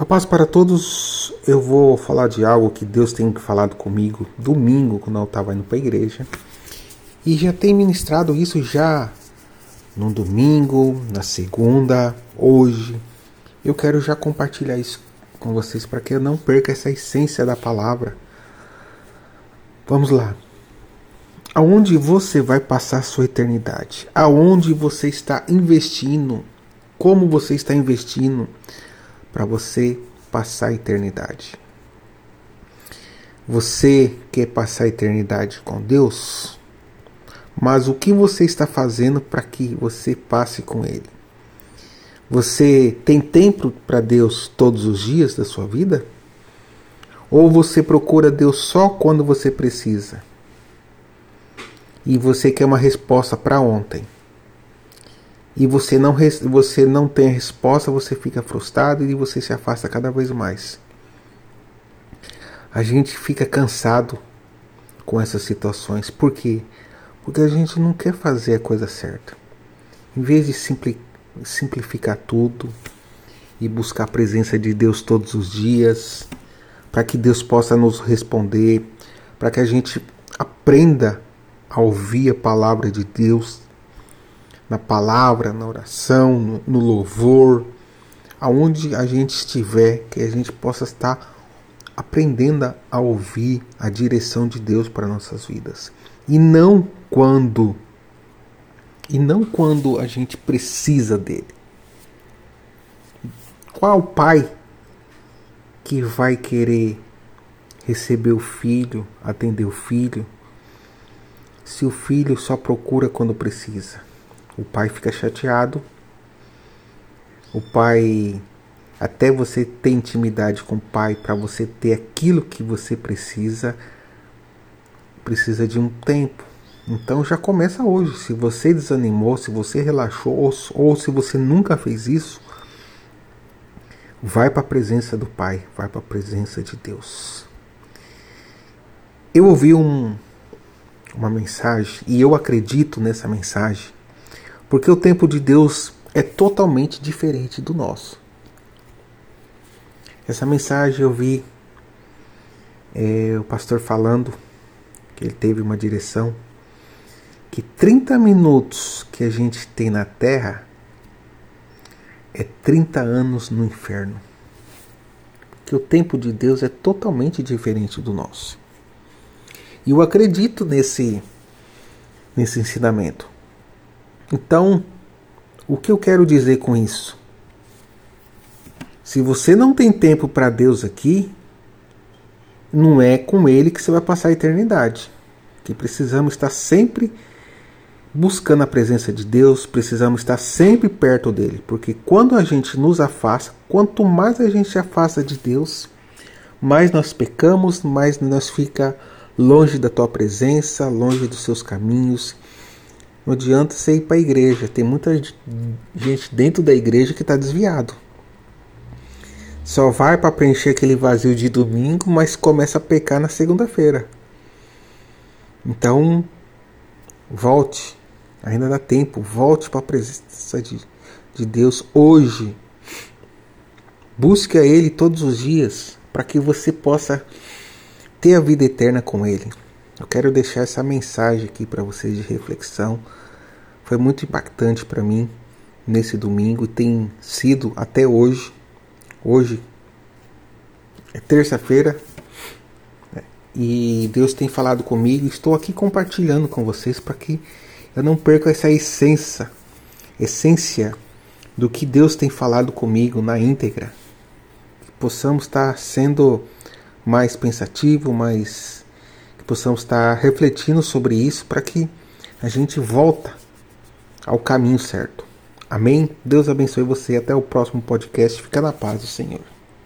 A paz para todos, eu vou falar de algo que Deus tem falado comigo domingo, quando eu estava indo para a igreja. E já tem ministrado isso já no domingo, na segunda, hoje. Eu quero já compartilhar isso com vocês para que eu não perca essa essência da palavra. Vamos lá. Aonde você vai passar sua eternidade? Aonde você está investindo? Como você está investindo? Para você passar a eternidade. Você quer passar a eternidade com Deus? Mas o que você está fazendo para que você passe com Ele? Você tem tempo para Deus todos os dias da sua vida? Ou você procura Deus só quando você precisa? E você quer uma resposta para ontem? E você não, você não tem a resposta, você fica frustrado e você se afasta cada vez mais. A gente fica cansado com essas situações. Por quê? Porque a gente não quer fazer a coisa certa. Em vez de simplificar tudo e buscar a presença de Deus todos os dias, para que Deus possa nos responder, para que a gente aprenda a ouvir a palavra de Deus na palavra, na oração, no, no louvor, aonde a gente estiver, que a gente possa estar aprendendo a ouvir a direção de Deus para nossas vidas. E não quando e não quando a gente precisa dele. Qual pai que vai querer receber o filho, atender o filho, se o filho só procura quando precisa? O pai fica chateado. O pai, até você ter intimidade com o pai, para você ter aquilo que você precisa, precisa de um tempo. Então já começa hoje. Se você desanimou, se você relaxou, ou, ou se você nunca fez isso, vai para a presença do Pai, vai para a presença de Deus. Eu ouvi um, uma mensagem e eu acredito nessa mensagem porque o tempo de Deus é totalmente diferente do nosso. Essa mensagem eu vi é, o pastor falando que ele teve uma direção que 30 minutos que a gente tem na terra é 30 anos no inferno. Que o tempo de Deus é totalmente diferente do nosso. E eu acredito nesse nesse ensinamento. Então, o que eu quero dizer com isso? Se você não tem tempo para Deus aqui, não é com Ele que você vai passar a eternidade. Que precisamos estar sempre buscando a presença de Deus, precisamos estar sempre perto dele, porque quando a gente nos afasta, quanto mais a gente se afasta de Deus, mais nós pecamos, mais nós fica longe da tua presença, longe dos seus caminhos não adianta você ir para a igreja. Tem muita gente dentro da igreja que está desviado. Só vai para preencher aquele vazio de domingo, mas começa a pecar na segunda-feira. Então, volte. Ainda dá tempo. Volte para a presença de, de Deus hoje. Busque a Ele todos os dias para que você possa ter a vida eterna com Ele. Eu quero deixar essa mensagem aqui para vocês de reflexão. Foi muito impactante para mim nesse domingo e tem sido até hoje. Hoje é terça-feira né? e Deus tem falado comigo. Estou aqui compartilhando com vocês para que eu não perca essa essência, essência do que Deus tem falado comigo na íntegra. Que possamos estar sendo mais pensativo, mais possamos estar refletindo sobre isso para que a gente volta ao caminho certo. Amém? Deus abençoe você. Até o próximo podcast. Fica na paz do Senhor.